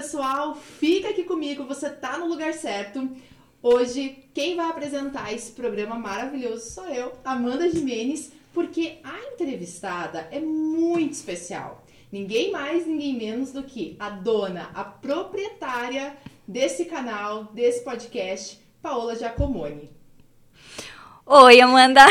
pessoal, fica aqui comigo, você tá no lugar certo. Hoje, quem vai apresentar esse programa maravilhoso sou eu, Amanda Jimenez, porque a entrevistada é muito especial. Ninguém mais, ninguém menos do que a dona, a proprietária desse canal, desse podcast, Paola Giacomoni. Oi, Amanda!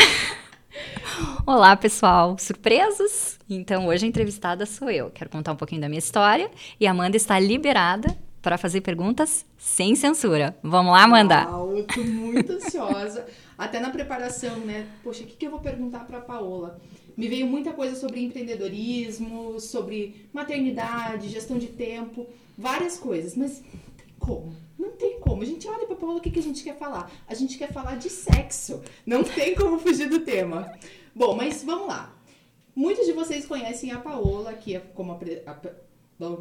Olá, pessoal! Surpresos? Então, hoje a entrevistada sou eu. Quero contar um pouquinho da minha história e a Amanda está liberada para fazer perguntas sem censura. Vamos lá, Amanda? Uau, eu tô muito ansiosa. Até na preparação, né? Poxa, o que, que eu vou perguntar para Paola? Me veio muita coisa sobre empreendedorismo, sobre maternidade, gestão de tempo, várias coisas, mas como. Não tem como. A gente olha pra Paola, o que, que a gente quer falar? A gente quer falar de sexo. Não tem como fugir do tema. Bom, mas vamos lá. Muitos de vocês conhecem a Paola, que é como a, a,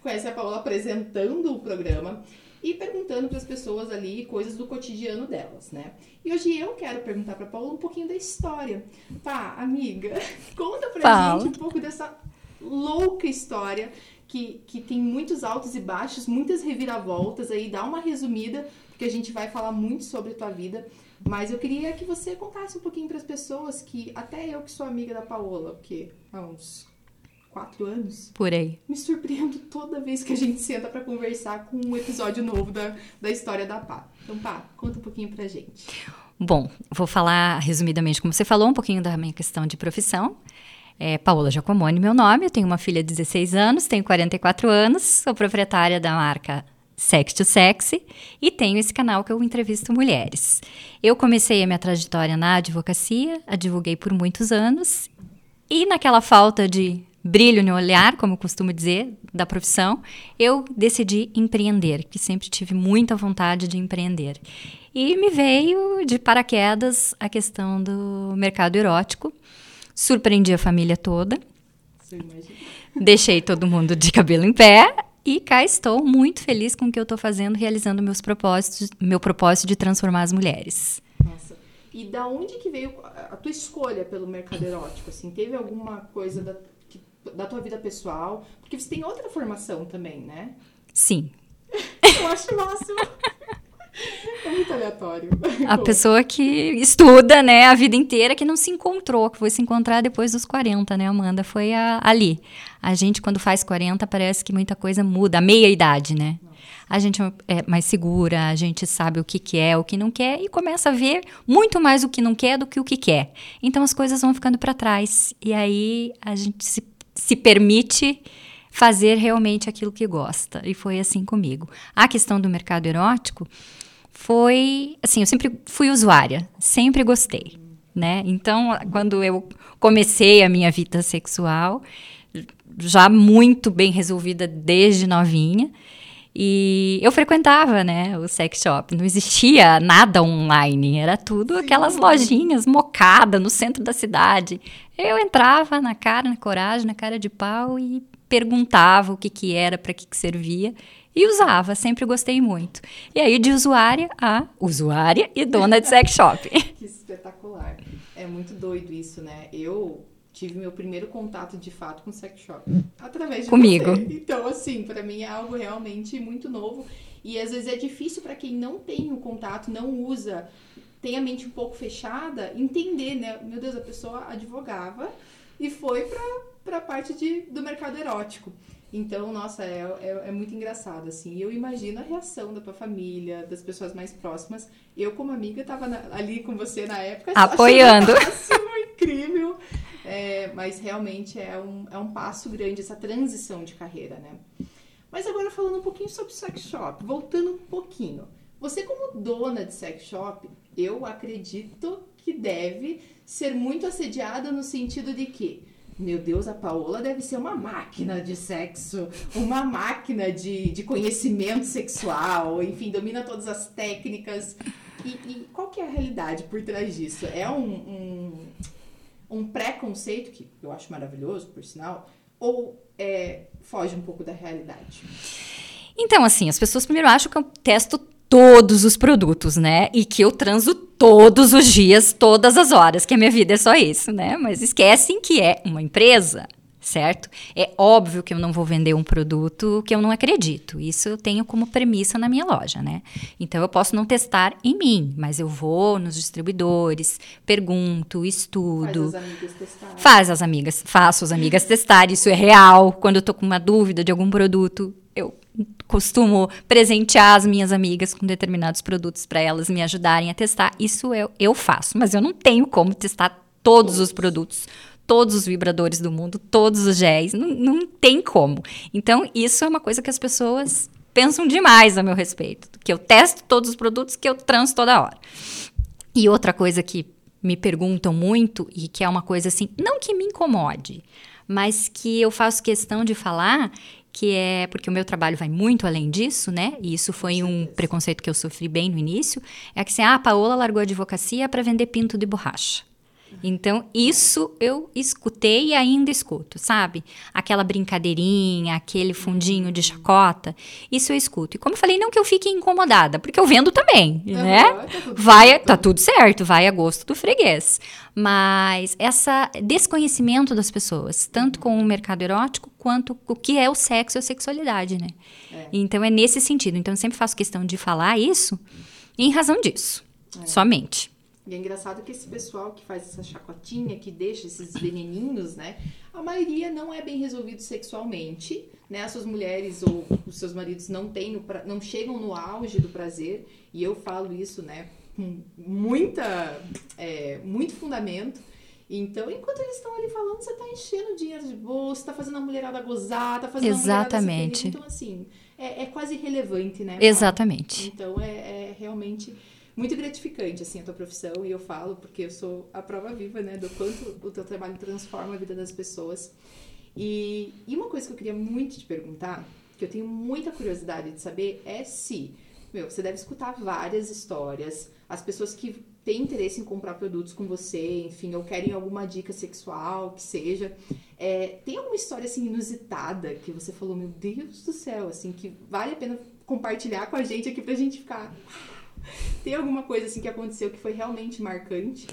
conhece a Paola apresentando o programa e perguntando para as pessoas ali coisas do cotidiano delas, né? E hoje eu quero perguntar para Paola um pouquinho da história. Pá, amiga, conta pra Fala. gente um pouco dessa louca história que, que tem muitos altos e baixos, muitas reviravoltas aí, dá uma resumida, porque a gente vai falar muito sobre a tua vida. Mas eu queria que você contasse um pouquinho para as pessoas que, até eu que sou amiga da Paola, porque há uns quatro anos. Por aí. Me surpreendo toda vez que a gente senta para conversar com um episódio novo da, da história da Pá. Então, Pá, conta um pouquinho pra gente. Bom, vou falar resumidamente, como você falou, um pouquinho da minha questão de profissão. É Paola Giacomoni, meu nome. Eu tenho uma filha de 16 anos, tenho 44 anos, sou proprietária da marca Sex to Sexy e tenho esse canal que eu entrevisto mulheres. Eu comecei a minha trajetória na advocacia, advoguei por muitos anos e naquela falta de brilho no olhar, como eu costumo dizer, da profissão, eu decidi empreender, que sempre tive muita vontade de empreender. E me veio de paraquedas a questão do mercado erótico. Surpreendi a família toda. Deixei todo mundo de cabelo em pé e cá estou muito feliz com o que eu estou fazendo, realizando meus propósitos, meu propósito de transformar as mulheres. Nossa. E da onde que veio a tua escolha pelo mercado erótico? Assim, teve alguma coisa da, que, da tua vida pessoal? Porque você tem outra formação também, né? Sim. eu acho máximo. É muito aleatório. A pessoa que estuda, né, a vida inteira, que não se encontrou, que foi se encontrar depois dos 40, né, Amanda? Foi a, ali. A gente, quando faz 40, parece que muita coisa muda. A meia-idade, né? A gente é mais segura, a gente sabe o que quer, o que não quer e começa a ver muito mais o que não quer do que o que quer. Então as coisas vão ficando para trás e aí a gente se, se permite fazer realmente aquilo que gosta. E foi assim comigo. A questão do mercado erótico, foi assim, eu sempre fui usuária, sempre gostei, né? Então, quando eu comecei a minha vida sexual, já muito bem resolvida desde novinha, e eu frequentava, né, o sex shop. Não existia nada online, era tudo aquelas lojinhas mocada no centro da cidade. Eu entrava na cara, na coragem, na cara de pau e perguntava o que que era, para que que servia e usava, sempre gostei muito. E aí de usuária a usuária e dona de sex shop. que espetacular. É muito doido isso, né? Eu tive meu primeiro contato de fato com sex shop através de comigo. Você. Então, assim, para mim é algo realmente muito novo e às vezes é difícil para quem não tem o contato, não usa, tem a mente um pouco fechada, entender, né? Meu Deus, a pessoa advogava e foi para a parte de, do mercado erótico. Então, nossa, é, é, é, muito engraçado, assim. Eu imagino a reação da tua família, das pessoas mais próximas. Eu, como amiga, estava ali com você na época. Apoiando. Máximo, incrível. É, mas realmente é um, é um passo grande essa transição de carreira, né? Mas agora falando um pouquinho sobre sex shop, voltando um pouquinho. Você como dona de sex shop, eu acredito que deve ser muito assediada no sentido de que meu Deus, a Paola deve ser uma máquina de sexo, uma máquina de, de conhecimento sexual, enfim, domina todas as técnicas. E, e qual que é a realidade por trás disso? É um, um, um preconceito, que eu acho maravilhoso, por sinal, ou é, foge um pouco da realidade? Então, assim, as pessoas primeiro acham que eu testo todos os produtos, né? E que eu transo todos os dias, todas as horas, que a minha vida é só isso, né? Mas esquecem que é uma empresa. certo? É óbvio que eu não vou vender um produto que eu não acredito. Isso eu tenho como premissa na minha loja, né? Então eu posso não testar em mim, mas eu vou nos distribuidores, pergunto, estudo. Faz as amigas testar. Faz as amigas, faço as amigas testar, isso é real. Quando eu tô com uma dúvida de algum produto, costumo presentear as minhas amigas com determinados produtos para elas me ajudarem a testar. Isso eu, eu faço, mas eu não tenho como testar todos os produtos todos os vibradores do mundo, todos os géis, não, não tem como. Então, isso é uma coisa que as pessoas pensam demais a meu respeito, que eu testo todos os produtos que eu transo toda hora. E outra coisa que me perguntam muito e que é uma coisa assim, não que me incomode, mas que eu faço questão de falar que é porque o meu trabalho vai muito além disso, né? E isso foi um preconceito que eu sofri bem no início, é que assim, ah, a Paola largou a advocacia para vender pinto de borracha. Então, isso eu escutei e ainda escuto, sabe? Aquela brincadeirinha, aquele fundinho de chacota, isso eu escuto. E como eu falei, não que eu fique incomodada, porque eu vendo também, né? Tá vai, certo. tá tudo certo, vai a gosto do freguês. Mas essa desconhecimento das pessoas, tanto com o mercado erótico quanto o que é o sexo e a sexualidade, né? É. Então é nesse sentido. Então eu sempre faço questão de falar isso em razão disso, é. somente. E é engraçado que esse pessoal que faz essa chacotinha, que deixa esses veneninhos, né? A maioria não é bem resolvido sexualmente, né? As suas mulheres ou os seus maridos não têm, no, não chegam no auge do prazer. E eu falo isso, né? Com muita, é, muito fundamento. Então, enquanto eles estão ali falando, você está enchendo dinheiro de bolsa, está fazendo a mulherada gozar, tá fazendo Exatamente. a mulherada Então, assim, é, é quase irrelevante, né? Exatamente. Então, é, é realmente muito gratificante, assim, a tua profissão. E eu falo porque eu sou a prova viva, né, do quanto o teu trabalho transforma a vida das pessoas. E, e uma coisa que eu queria muito te perguntar, que eu tenho muita curiosidade de saber, é se, meu, você deve escutar várias histórias, as pessoas que têm interesse em comprar produtos com você, enfim, ou querem alguma dica sexual, que seja. É, tem alguma história, assim, inusitada que você falou, meu Deus do céu, assim, que vale a pena compartilhar com a gente aqui pra gente ficar tem alguma coisa assim que aconteceu que foi realmente marcante?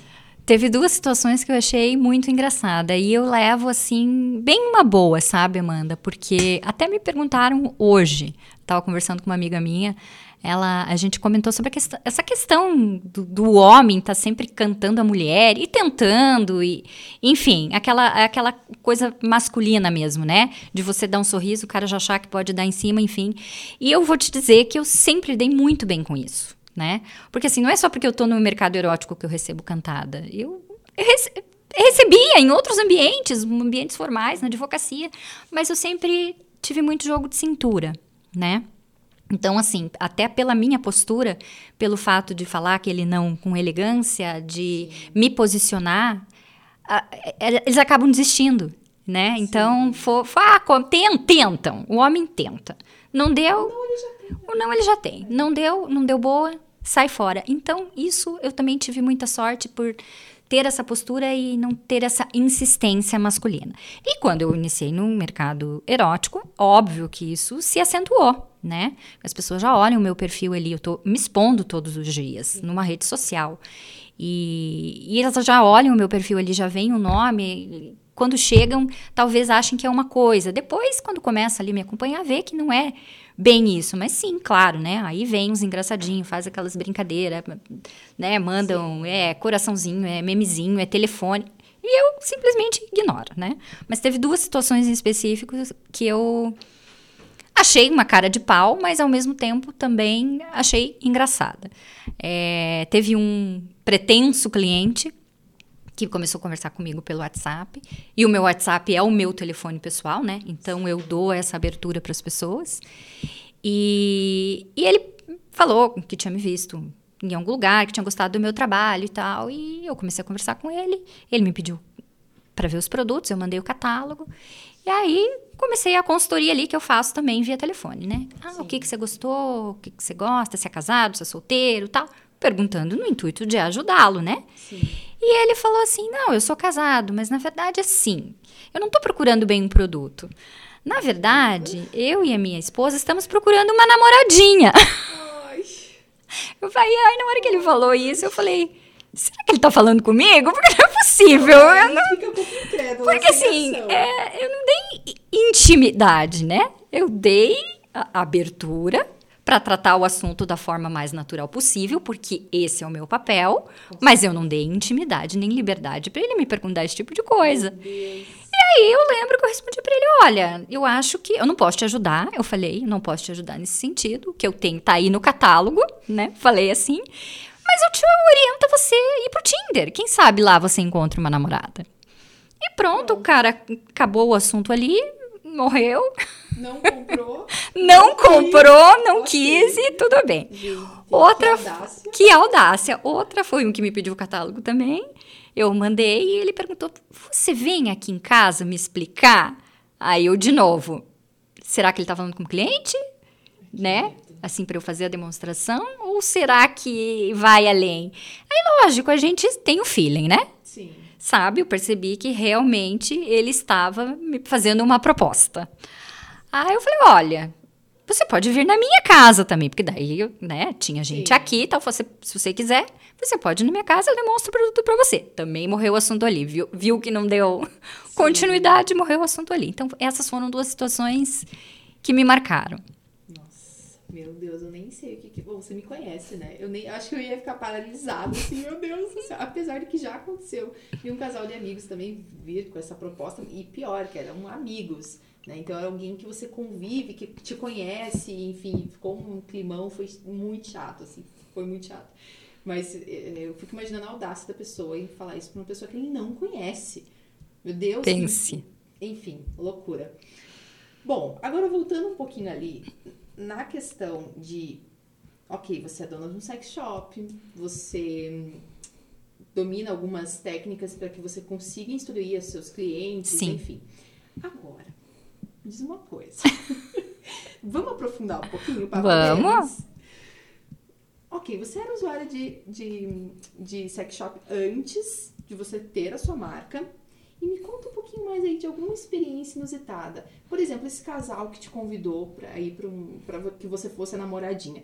Teve duas situações que eu achei muito engraçada e eu levo assim bem uma boa, sabe, Amanda? Porque até me perguntaram hoje, estava conversando com uma amiga minha, ela, a gente comentou sobre questão, essa questão do, do homem estar tá sempre cantando a mulher e tentando e, enfim, aquela aquela coisa masculina mesmo, né? De você dar um sorriso, o cara já achar que pode dar em cima, enfim. E eu vou te dizer que eu sempre dei muito bem com isso né? Porque assim, não é só porque eu tô no mercado erótico que eu recebo cantada. Eu, eu rece recebia em outros ambientes, ambientes formais, na advocacia, mas eu sempre tive muito jogo de cintura, né? Então, assim, até pela minha postura, pelo fato de falar aquele não com elegância, de me posicionar, eles acabam desistindo, né? Sim. Então, for, for, ah, tentam, o homem tenta. Não deu, o não ele já tem. Não deu, não deu boa, sai fora. Então, isso eu também tive muita sorte por ter essa postura e não ter essa insistência masculina. E quando eu iniciei no mercado erótico, óbvio que isso se acentuou, né? As pessoas já olham o meu perfil ali, eu tô me expondo todos os dias numa rede social. E, e elas já olham o meu perfil ali, já vem o nome. Quando chegam, talvez achem que é uma coisa. Depois, quando começa ali me acompanhar, vê que não é bem isso. Mas sim, claro, né? Aí vem uns engraçadinhos, faz aquelas brincadeiras, né? Mandam, sim. é coraçãozinho, é memezinho, é telefone. E eu simplesmente ignoro, né? Mas teve duas situações em específicos que eu achei uma cara de pau, mas ao mesmo tempo também achei engraçada. É, teve um pretenso cliente que começou a conversar comigo pelo WhatsApp. E o meu WhatsApp é o meu telefone pessoal, né? Então eu dou essa abertura para as pessoas. E, e ele falou que tinha me visto em algum lugar, que tinha gostado do meu trabalho e tal. E eu comecei a conversar com ele. Ele me pediu para ver os produtos, eu mandei o catálogo. E aí comecei a consultoria ali que eu faço também via telefone, né? Ah, Sim. o que, que você gostou, o que, que você gosta, se é casado, se é solteiro tal. Perguntando no intuito de ajudá-lo, né? Sim. E ele falou assim: não, eu sou casado, mas na verdade é sim. Eu não estou procurando bem um produto. Na verdade, eu e a minha esposa estamos procurando uma namoradinha. Ai. Eu falei, ai, na hora que ele falou isso, eu falei, será que ele tá falando comigo? Porque não é possível. Eu não... Fica um pouco incrédula Porque assim, é, eu não dei intimidade, né? Eu dei abertura para tratar o assunto da forma mais natural possível, porque esse é o meu papel, mas eu não dei intimidade nem liberdade para ele me perguntar esse tipo de coisa. E aí eu lembro que eu respondi para ele: olha, eu acho que eu não posso te ajudar. Eu falei, não posso te ajudar nesse sentido. Que eu tenho tá aí no catálogo, né? Falei assim. Mas eu te oriento a você ir pro Tinder. Quem sabe lá você encontra uma namorada. E pronto, o cara acabou o assunto ali, morreu, Não comprou. não quis. comprou, não Ok. quis e tudo bem. Gente, Outra- que audácia. Que audácia. Outra foi um que me pediu o catálogo também. Eu mandei e ele perguntou: Você vem aqui em casa me explicar? Aí eu, de novo, será que ele tá falando com o cliente? Né? Assim, para eu fazer a demonstração? Ou será que vai além? Aí, lógico, a gente tem o feeling, né? Sim. Sabe? Eu percebi que realmente ele estava me fazendo uma proposta. Aí eu falei, olha, você pode vir na minha casa também, porque daí, né, tinha gente Sim. aqui e tal, você, se você quiser, você pode ir na minha casa, eu demonstro o produto para você. Também morreu o assunto ali, viu, viu que não deu continuidade, morreu o assunto ali. Então, essas foram duas situações que me marcaram. Meu Deus, eu nem sei o que, que. Bom, você me conhece, né? Eu nem acho que eu ia ficar paralisada, assim, meu Deus do céu. Apesar de que já aconteceu. E um casal de amigos também vir com essa proposta. E pior, que eram amigos. Né? Então era alguém que você convive, que te conhece, enfim, ficou um climão, foi muito chato, assim, foi muito chato. Mas eh, eu fico imaginando a audácia da pessoa em falar isso pra uma pessoa que ele não conhece. Meu Deus. Pense. Enfim, loucura. Bom, agora voltando um pouquinho ali, na questão de, ok, você é dona de um sex shop, você domina algumas técnicas para que você consiga instruir os seus clientes, Sim. enfim. Agora, diz uma coisa. Vamos aprofundar um pouquinho o papo Vamos. deles? Ok, você era usuária de, de, de sex shop antes de você ter a sua marca. E me conta um pouquinho mais aí de alguma experiência inusitada. Por exemplo, esse casal que te convidou pra ir pra, um, pra que você fosse a namoradinha.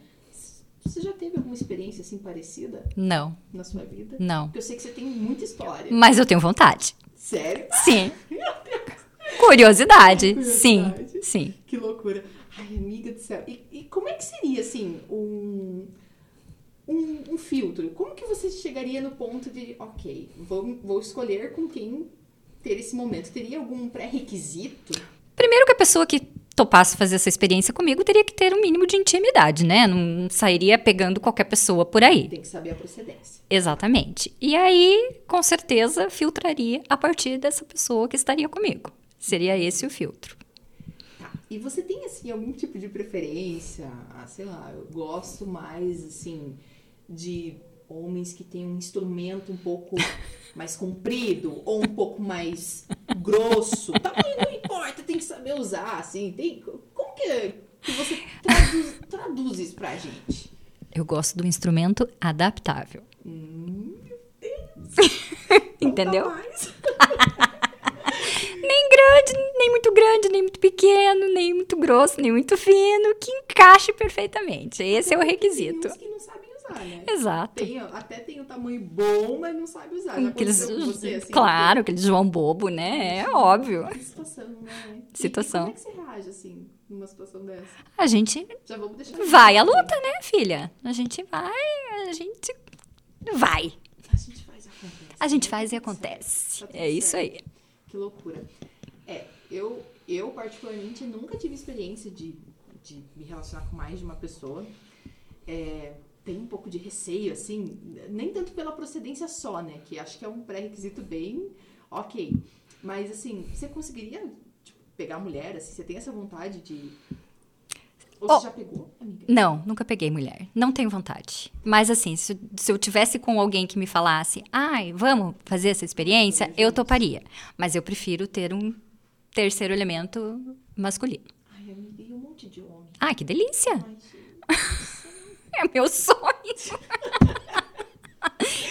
Você já teve alguma experiência assim parecida Não, na sua vida? não. Porque eu sei que você tem muita história. Mas eu tenho vontade. Sério? Sim. Curiosidade. Sim, Curiosidade. sim. Que loucura. Ai, amiga do céu. E, e como é que seria, assim, um, um, um filtro? Como que você chegaria no ponto de, ok, vou, vou escolher com quem ter esse momento? Teria algum pré-requisito? Primeiro que a pessoa que topasse fazer essa experiência comigo teria que ter um mínimo de intimidade, né? Não sairia pegando qualquer pessoa por aí. Tem que saber a procedência. Exatamente. E aí, com certeza, filtraria a partir dessa pessoa que estaria comigo. Seria esse o filtro. Tá. E você tem, assim, algum tipo de preferência? Ah, sei lá, eu gosto mais, assim, de homens que têm um instrumento um pouco mais comprido ou um pouco mais grosso. Tamanho não importa, tem que saber usar, assim. Tem, como que, que você traduz, traduz isso pra gente? Eu gosto do instrumento adaptável. Hum, Entendeu? conta mais. Nem grande, nem muito grande, nem muito pequeno, nem muito grosso, nem muito fino, que encaixe perfeitamente. Esse é o requisito. Usar, né? Exato. Tem, até tem o tamanho bom, mas não sabe usar. Já Aqueles, com você, assim, claro, aquele João Bobo, né? É óbvio. Que situação, né? E- Situação. E, como é que você reage, assim, numa situação dessa? A gente Já vamos deixar... vai à luta, né, filha? A gente vai, a gente vai. A gente faz e acontece. A gente Tá faz e acontece. tá É isso certo. aí. Que loucura. É, eu, eu particularmente nunca tive experiência de, de me relacionar com mais de uma pessoa. É, tem um pouco de receio, assim, nem tanto pela procedência só, né? Que acho que é um pré-requisito bem ok. Mas, assim, você conseguiria tipo, pegar mulher, assim, você tem essa vontade de... Ou Oh. você já pegou, amiga? Não, nunca peguei mulher. Não tenho vontade. Mas assim, se, se eu tivesse com alguém que me falasse, ai, vamos fazer essa experiência, eu toparia. Mas eu prefiro ter um terceiro elemento masculino. Ai, amiga, e um monte de homem. Ai, que delícia! Ai. É meu sonho!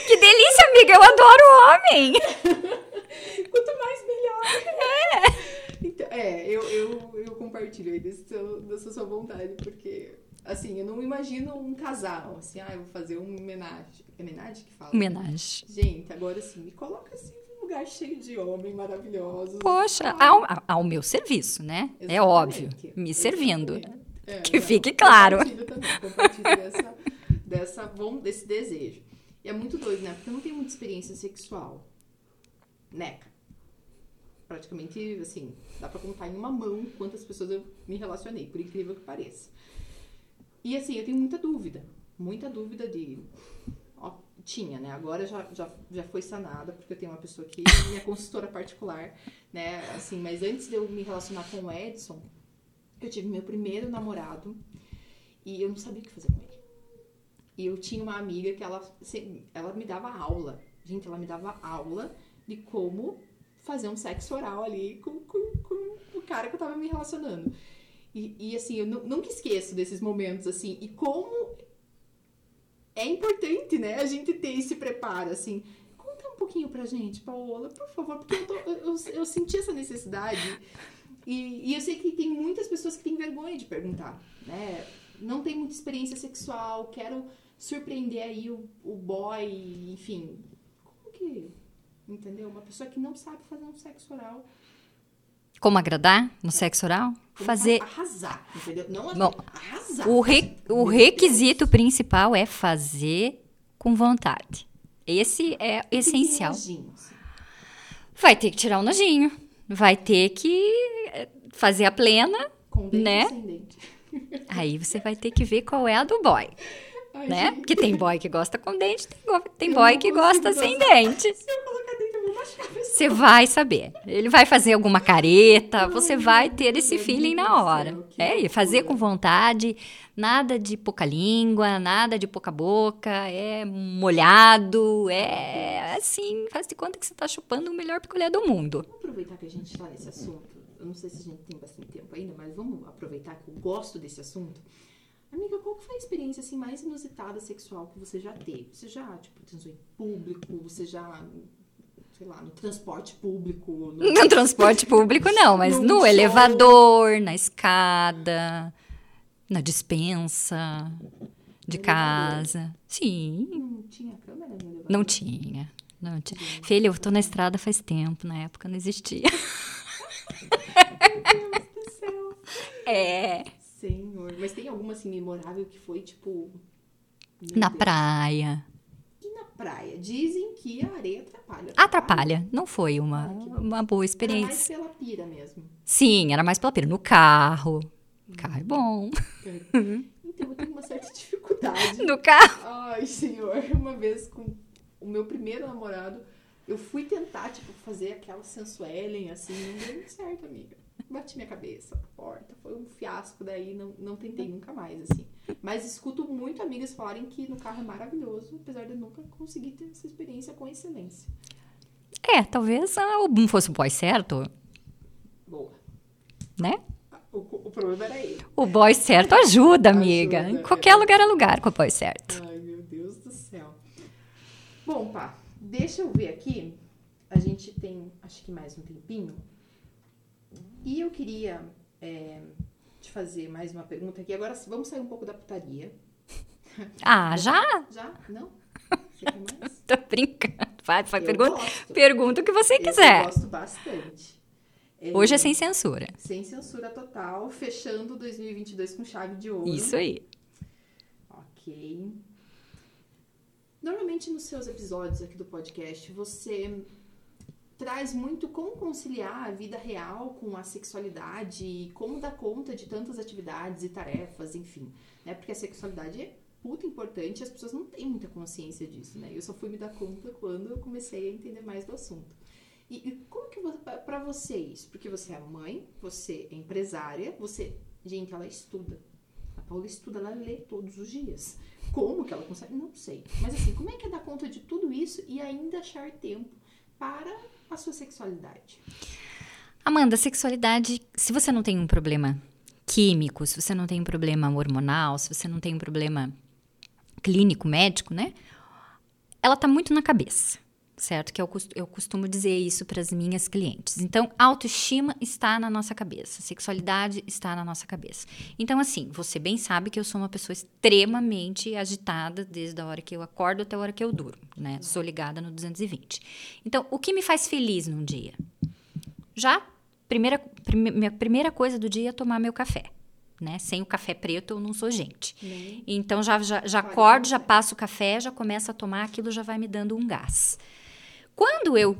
que delícia, amiga! Eu adoro homem! Quanto mais, melhor. É. Então, É, eu, eu, eu compartilho aí desse seu, dessa sua vontade, porque, assim, eu não imagino um casal, assim, ah, eu vou fazer um homenagem. É homenagem que fala? Homenagem. Gente, agora assim, me coloca assim num lugar cheio de homem maravilhosos. Poxa, ao, ao meu serviço, né? É exatamente. óbvio. Me servindo. É, Que não, fique claro. Compartilho também, compartilho dessa, dessa, bom, desse desejo. E é muito doido, né? Porque eu não tenho muita experiência sexual. Neca. Praticamente, assim, dá pra contar em uma mão quantas pessoas eu me relacionei, por incrível que pareça. E assim, eu tenho muita dúvida. Muita dúvida de. Ó, tinha, né? Agora já, já, já foi sanada, porque eu tenho uma pessoa que é minha consultora particular, né? Assim, mas antes de eu me relacionar com o Edson, eu tive meu primeiro namorado e eu não sabia o que fazer com ele. E eu tinha uma amiga que ela, ela me dava aula. Gente, ela me dava aula de como fazer um sexo oral ali com, com, com o cara que eu tava me relacionando. E, e, assim, eu nu- nunca esqueço desses momentos, assim, e como é importante, né, a gente ter esse preparo, assim. Conta um pouquinho pra gente, Paola, por favor, porque eu, tô- eu, eu, eu senti essa necessidade. E, e eu sei que tem muitas pessoas que têm vergonha de perguntar, né? Não tem muita experiência sexual, quero surpreender aí o, o boy, enfim. Como que. Entendeu? Uma pessoa que não sabe fazer um sexo oral. Como agradar no sexo oral? Como Fazer. Arrasar, entendeu? Não Bom, arrasar. O, re- o requisito principal é fazer com vontade. Esse é Deus. Essencial. nojinho, assim. Vai ter que tirar o nojinho. Vai ter que eh, fazer a plena. Com Né? Aí você vai ter que ver qual é a do boy, Ai, né? gente, Porque tem boy que gosta com dente, tem, tem boy que gosta sem gostar. dente. Se eu colocar Você vai saber. Ele vai fazer alguma careta, você vai ter esse feeling na hora. É, fazer com vontade, nada de pouca língua, nada de pouca boca, é molhado, é assim, faz de conta que você tá chupando o melhor picolé do mundo. Vamos aproveitar que a gente está nesse assunto. Eu não sei se a gente tem bastante tempo ainda, mas vamos aproveitar que eu gosto desse assunto. Amiga, qual foi a experiência assim, mais inusitada sexual que você já teve? Você já, tipo, transou em público? Você já, sei lá, no transporte público? No... No transporte público, não, mas no show. elevador, na escada, na dispensa de No elevador. Sim, Não tinha câmera no elevador? não tinha. Não tinha. Filha, eu tô na estrada faz tempo, na época não existia. Meu Deus do céu. É. Senhor. Mas tem alguma assim memorável que foi, tipo... Na Deus. praia. Praia? Dizem que a areia atrapalha. Atrapalha. Não foi uma, bom. uma boa Era mais experiência. pela pira mesmo. Sim, era mais pela pena. No carro. Carro é bom. Então eu tenho uma certa dificuldade. No carro. Ai, senhor. Uma vez com o meu primeiro namorado, eu fui tentar, tipo, fazer aquela sensuelen, assim, não deu muito certo, amiga. Bati minha cabeça na porta, foi um fiasco, daí não, não tentei nunca mais, assim. Mas escuto muito amigas falarem que no carro é maravilhoso, apesar de eu nunca conseguir ter essa experiência com excelência. É, talvez ah, não fosse o boy certo, Boa. né? O, o problema era ele. O boy certo ajuda, amiga. Ajuda, em qualquer é. lugar é lugar com o boy certo. Ai, meu Deus do céu. Bom, pá, deixa eu ver aqui. A gente tem, acho que mais um tempinho. E eu queria é, te fazer mais uma pergunta aqui. Agora vamos sair um pouco da putaria. Ah, já? Já? Não? Você quer mais? Tô brincando. Vai, vai, Eu pergunta, gosto. pergunta o que você Eu quiser. gosto bastante. Hoje é sem censura. Sem censura total, fechando 2022 com chave de ouro. Isso aí. Ok. Normalmente nos seus episódios aqui do podcast, você traz muito como conciliar a vida real com a sexualidade e como dar conta de tantas atividades e tarefas, enfim, né? Porque a sexualidade é puta importante e as pessoas não têm muita consciência disso, né? Eu só fui me dar conta quando eu comecei a entender mais do assunto. E, e como que pra você isso? Porque você é mãe, você é empresária, você, gente, ela estuda. A Paula estuda, ela lê todos os dias. Como que ela consegue? Não sei. Mas assim, como é que é dar conta de tudo isso e ainda achar tempo para a sua sexualidade? Amanda, sexualidade, se você não tem um problema químico, se você não tem um problema hormonal, se você não tem um problema clínico, médico, né? Ela tá muito na cabeça. Certo? Que eu, eu costumo dizer isso para as minhas clientes. Então, autoestima está na nossa cabeça, sexualidade está na nossa cabeça. Então, assim, você bem sabe que eu sou uma pessoa extremamente agitada desde a hora que eu acordo até a hora que eu durmo, né? Sou ligada no 220. Então, o que me faz feliz num dia? Já, primeira, prime, minha primeira coisa do dia é tomar meu café. Né? Sem o café preto eu não sou gente. Então já, já, já acordo, já passo o café, já começo a tomar, aquilo já vai me dando um gás. Quando eu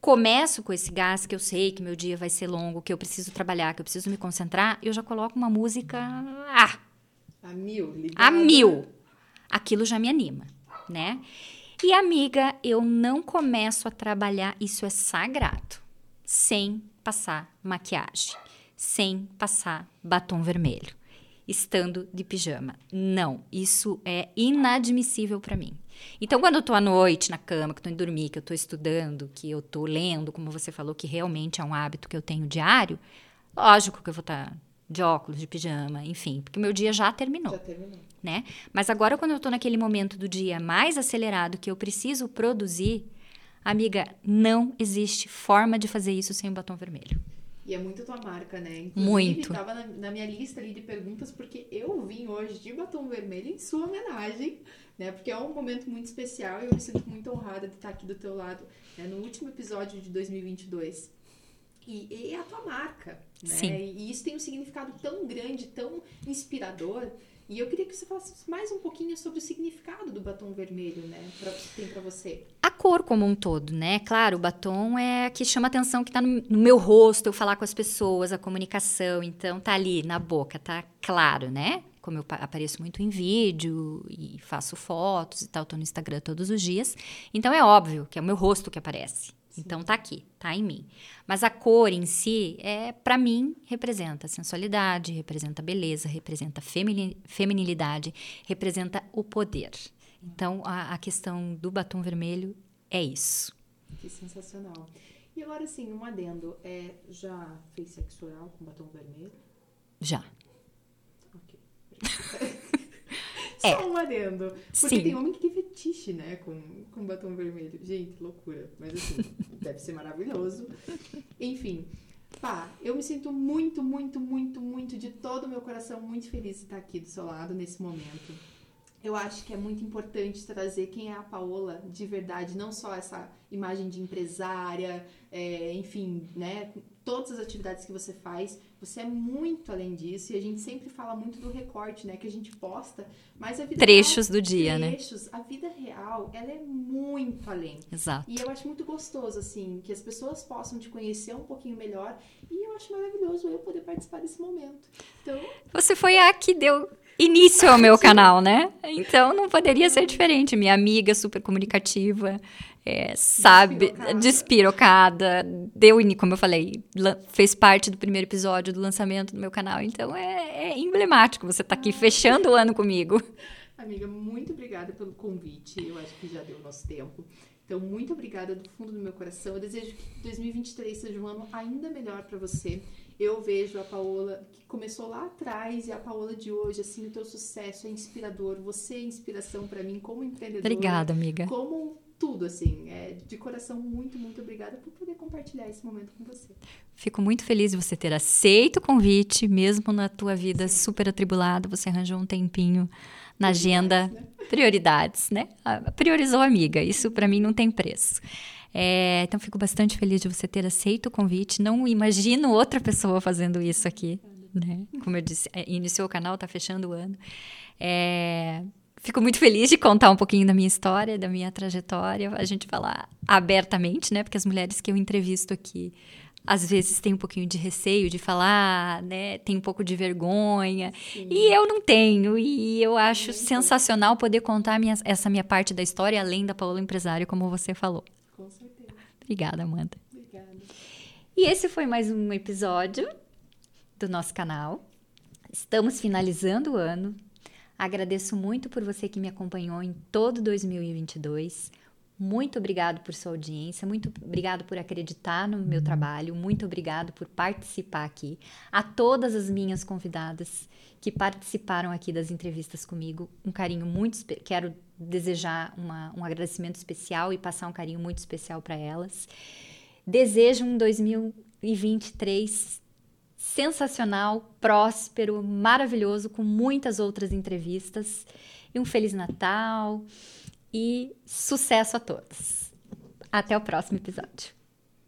começo com esse gás, que eu sei que meu dia vai ser longo, que eu preciso trabalhar, que eu preciso me concentrar, eu já coloco uma música. Ah! A mil, ligada. A mil. Aquilo já me anima, né? E amiga, eu não começo a trabalhar, isso é sagrado, sem passar maquiagem, sem passar batom vermelho, estando de pijama. Não, isso é inadmissível para mim. Então, quando eu tô à noite na cama, que eu tô indo dormir, que eu tô estudando, que eu tô lendo, como você falou, que realmente é um hábito que eu tenho diário, lógico que eu vou estar tá de óculos, de pijama, enfim, porque o meu dia já terminou. Já terminou. Né? Mas agora, quando eu tô naquele momento do dia mais acelerado, que eu preciso produzir, amiga, não existe forma de fazer isso sem o batom vermelho. E é muito tua marca, né? Inclusive, muito. Tava na, na, minha lista ali de perguntas, porque eu vim hoje de batom vermelho em sua homenagem né? Porque é um momento muito especial e eu me sinto muito honrada de estar aqui do teu lado né? no último episódio de 2022. E, e é a tua marca, né? Sim. E isso tem um significado tão grande, tão inspirador. E eu queria que você falasse mais um pouquinho sobre o significado do batom vermelho, né? Pra, que tem para você. A cor como um todo, né? Claro, o batom é que chama atenção, que tá no, no, meu rosto, eu falar com as pessoas, a comunicação. Então, tá ali na boca, tá claro, né? como eu apareço muito em vídeo e faço fotos e tal, tô no Instagram todos os dias. Então é óbvio que é o meu rosto que aparece. Sim. Então tá aqui, tá em mim. Mas a cor em si é para mim representa sensualidade, representa beleza, representa feminilidade, representa o poder. Então a, a questão do batom vermelho é isso. Que sensacional. E agora sim, um adendo, é, já fez sexo oral com batom vermelho? Já. Só é. um adendo. Porque Sim. tem homem que tem fetiche, né? Com, com batom vermelho. Gente, loucura. Mas assim, deve ser maravilhoso. Enfim. Pá, eu me sinto muito, muito, muito, muito, de todo o meu coração, muito feliz de estar aqui do seu lado nesse momento. Eu acho que é muito importante trazer quem é a Paola de verdade, não só essa imagem de empresária, é, enfim, né? Todas as atividades que você faz, você é muito além disso e a gente sempre fala muito do recorte, né? Que a gente posta, mas a vida trechos real, do dia, né? trechos, né? A vida real, ela é muito além. Exato. E eu acho muito gostoso assim que as pessoas possam te conhecer um pouquinho melhor e eu acho maravilhoso eu poder participar desse momento. Então, você foi a que deu início ao meu canal, né? Então não poderia ser diferente. Minha amiga super comunicativa, é, sabe, despirocada. despirocada, deu, como eu falei, fez parte do primeiro episódio do lançamento do meu canal. Então é, é emblemático você estar tá aqui ah. fechando o ano comigo. Amiga, muito obrigada pelo convite. Eu acho que já deu o nosso tempo. Então, muito obrigada do fundo do meu coração. Eu desejo que 2023 seja um ano ainda melhor para você eu vejo a Paola que começou lá atrás e a Paola de hoje, assim, o teu sucesso é inspirador, você é inspiração para mim como empreendedora. Obrigada, amiga. Como tudo, assim, é, de coração, muito, muito obrigada por poder compartilhar esse momento com você. Fico muito feliz de você ter aceito o convite, mesmo na tua vida Sim. super atribulada, você arranjou um tempinho na agenda, né? prioridades, né? Priorizou a amiga, isso para mim não tem preço. É, então, fico bastante feliz de você ter aceito o convite. Não imagino outra pessoa fazendo isso aqui. Né? Como eu disse, é, iniciou o canal, está fechando o ano. É, fico muito feliz de contar um pouquinho da minha história, da minha trajetória, a gente falar abertamente, né? Porque as mulheres que eu entrevisto aqui às vezes tem um pouquinho de receio de falar, né? Tem um pouco de vergonha. Sim. E eu não tenho. E eu acho Sim. sensacional poder contar minha, essa minha parte da história, além da Paola empresária, como você falou. Com certeza. Obrigada, Amanda. Obrigada. E esse foi mais um episódio do nosso canal. Estamos finalizando o ano. Agradeço muito por você que me acompanhou em todo 2022. Muito obrigado por sua audiência, muito obrigado por acreditar no meu trabalho, muito obrigado por participar aqui. A todas as minhas convidadas que participaram aqui das entrevistas comigo, um carinho muito quero desejar uma, um agradecimento especial e passar um carinho muito especial para elas. Desejo um 2023 sensacional, próspero, maravilhoso, com muitas outras entrevistas. E um Feliz Natal e sucesso a todos. Até o próximo episódio.